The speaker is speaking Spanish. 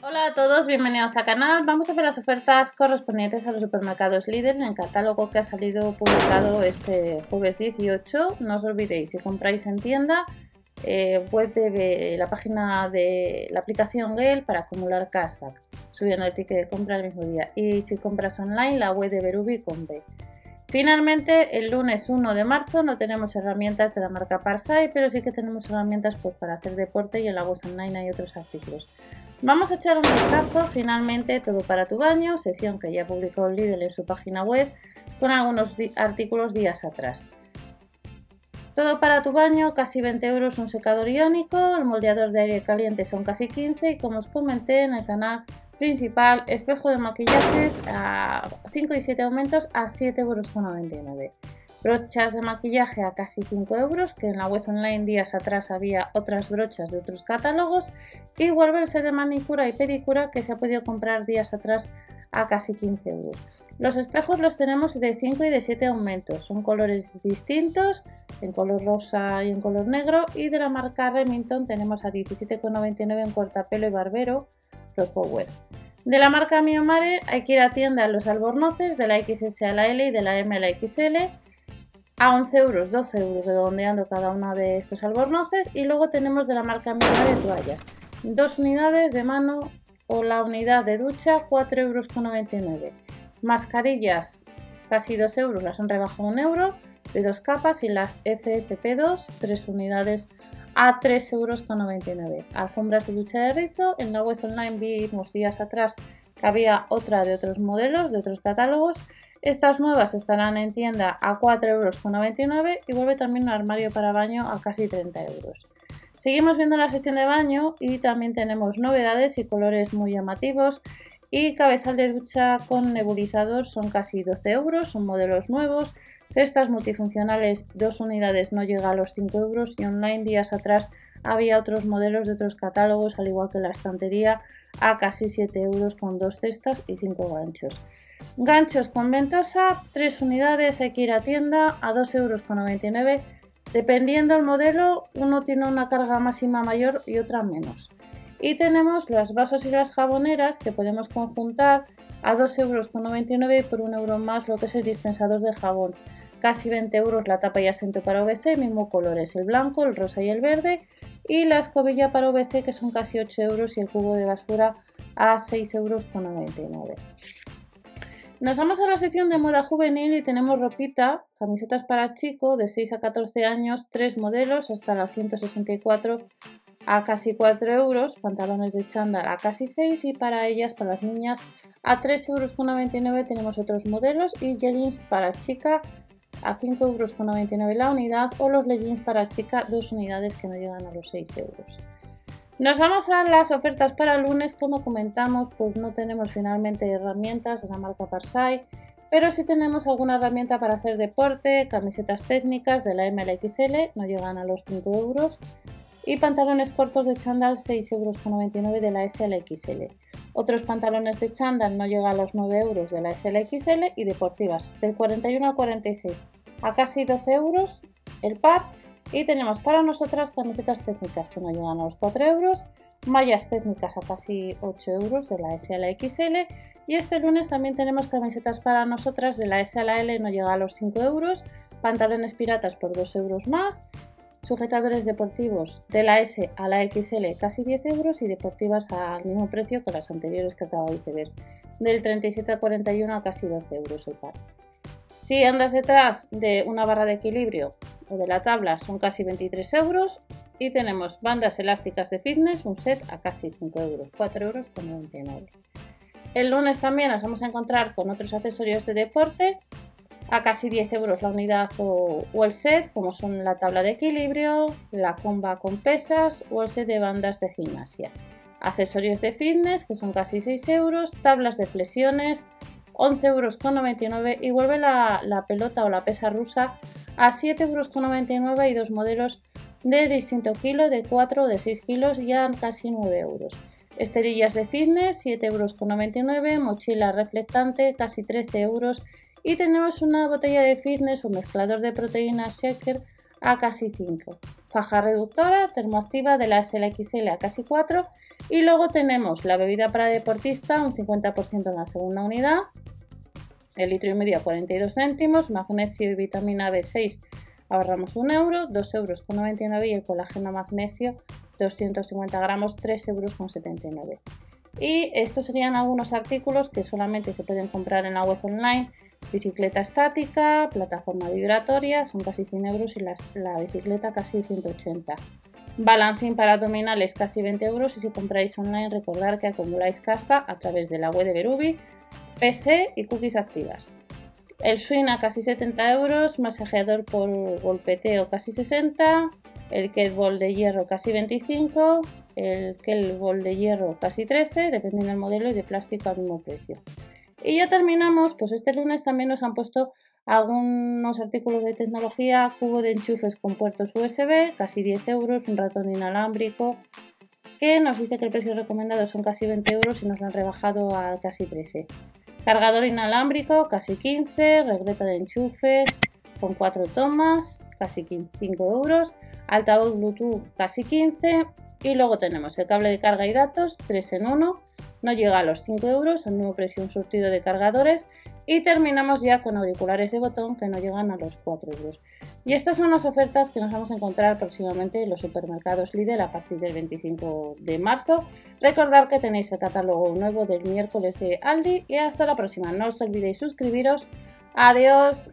Hola a todos, bienvenidos al canal. Vamos a ver las ofertas correspondientes a los supermercados líder en el catálogo que ha salido publicado este jueves 18. No os olvidéis, si compráis en tienda, eh, web de la página de la aplicación Gale para acumular cashback, subiendo el ticket de compra el mismo día. Y si compras online, la web de Berubi con B. Finalmente, el lunes 1 de marzo no tenemos herramientas de la marca Parsai, pero sí que tenemos herramientas pues, para hacer deporte y en la web online hay otros artículos. Vamos a echar un vistazo finalmente todo para tu baño, sesión que ya publicó Lidl en su página web con algunos artículos días atrás. Todo para tu baño, casi 20 euros un secador iónico, el moldeador de aire caliente son casi 15 y como os comenté en el canal principal, espejo de maquillajes a 5 y 7 aumentos a 7,99 euros. Brochas de maquillaje a casi 5 euros, que en la web online días atrás había otras brochas de otros catálogos. Y Wolverse de manicura y pedicura que se ha podido comprar días atrás a casi 15 euros. Los espejos los tenemos de 5 y de 7 aumentos, son colores distintos, en color rosa y en color negro. Y de la marca Remington tenemos a 17,99 en cortapelo y barbero, Power. De la marca Miomare hay que ir a tienda a los albornoces de la XS a la L y de la M a la XL a 11 euros, 12 euros redondeando cada una de estos albornoces y luego tenemos de la marca Miomare toallas, dos unidades de mano o la unidad de ducha 4,99 euros. Mascarillas casi 2 euros, las han rebajado 1 euro de dos capas y las FFP2 3 unidades a 3,99 euros. Alfombras de ducha de rizo. En la web online vimos días atrás que había otra de otros modelos, de otros catálogos. Estas nuevas estarán en tienda a 4,99 euros y vuelve también un armario para baño a casi 30 euros. Seguimos viendo la sección de baño y también tenemos novedades y colores muy llamativos. Y cabezal de ducha con nebulizador son casi 12 euros, son modelos nuevos. Cestas multifuncionales, dos unidades no llega a los 5 euros y online días atrás había otros modelos de otros catálogos, al igual que la estantería, a casi 7 euros con dos cestas y 5 ganchos. Ganchos con ventosa, 3 unidades, hay que ir a tienda a 2,99 euros. Dependiendo del modelo, uno tiene una carga máxima mayor y otra menos. Y tenemos las vasos y las jaboneras que podemos conjuntar a 2,99 euros por 1 euro más lo que es el dispensador de jabón casi 20 euros la tapa y asiento para OVC, mismo colores, el blanco, el rosa y el verde, y la escobilla para OVC que son casi 8 euros y el cubo de basura a 6 euros con 99. Nos vamos a la sección de moda juvenil y tenemos ropita, camisetas para chico de 6 a 14 años, tres modelos hasta la 164 a casi 4 euros, pantalones de chándal a casi 6 y para ellas, para las niñas, a 3,99 euros tenemos otros modelos y jeans para chica a 5,99 euros la unidad o los leggings para chica, dos unidades que no llegan a los 6 euros. Nos vamos a las ofertas para el lunes, como comentamos, pues no tenemos finalmente herramientas de la marca Parsai, pero sí tenemos alguna herramienta para hacer deporte, camisetas técnicas de la MLXL, no llegan a los 5 euros, y pantalones cortos de chándal 6,99 euros de la SLXL. Otros pantalones de chándal no llegan a los 9 euros de la SLXL y deportivas del 41 al 46 a casi 12 euros el par. Y tenemos para nosotras camisetas técnicas que no llegan a los 4 euros, mallas técnicas a casi 8 euros de la SLXL. Y este lunes también tenemos camisetas para nosotras de la SLL, no llega a los 5 euros, pantalones piratas por 2 euros más Sujetadores deportivos de la S a la XL casi 10 euros y deportivas al mismo precio que las anteriores que acabáis de ver, del 37 al 41 a casi 12 euros el par. Si andas detrás de una barra de equilibrio o de la tabla son casi 23 euros y tenemos bandas elásticas de fitness, un set a casi 5 euros, 4 euros con 99. El lunes también nos vamos a encontrar con otros accesorios de deporte a casi 10 euros la unidad o, el set, como son la tabla de equilibrio, la comba con pesas o el set de bandas de gimnasia. Accesorios de fitness, que son casi 6 euros, tablas de flexiones, 11 euros con 99 y vuelve la, la, pelota o la pesa rusa a 7 euros con 99 y dos modelos de distinto kilo, de 4 o de 6 kilos y a casi 9 euros. Esterillas de fitness, 7 euros con 99, mochila reflectante, casi 13 euros y tenemos una botella de fitness o mezclador de proteínas shaker a casi 5. Faja reductora termoactiva de la SLXL a casi 4 y luego tenemos la bebida para deportista un 50% en la segunda unidad, el litro y medio a 42 céntimos, magnesio y vitamina B6 ahorramos 1 euro, 2 euros con 99 y el colágeno magnesio 250 gramos 3 euros con 79. Y estos serían algunos artículos que solamente se pueden comprar en la web online. Bicicleta estática, plataforma vibratoria, son casi 100 euros y la, bicicleta casi 180. Balancín para abdominales casi 20 euros y si compráis online recordar que acumuláis caspa a través de la web de Berubi, PC y cookies activas. El swing a casi 70 euros, masajeador por golpeteo casi 60, el kettlebell de hierro casi 25, el kettlebell de hierro casi 13, dependiendo del modelo y de plástico al mismo precio. Y ya terminamos, pues este lunes también nos han puesto algunos artículos de tecnología, cubo de enchufes con puertos USB, casi 10 euros, un ratón inalámbrico, que nos dice que el precio recomendado son casi 20 euros y nos lo han rebajado a casi 13. Cargador inalámbrico, casi 15, regleta de enchufes con 4 tomas, casi 5 euros, altavoz Bluetooth casi 15 y luego tenemos el cable de carga y datos 3 en 1, no llega a los 5 euros, al mismo precio un surtido de cargadores y terminamos ya con auriculares de botón que no llegan a los 4 euros. Y estas son las ofertas que nos vamos a encontrar próximamente en los supermercados Lidl a partir del 25 de marzo. Recordad que tenéis el catálogo nuevo del miércoles de Aldi y hasta la próxima. No os olvidéis suscribiros. Adiós.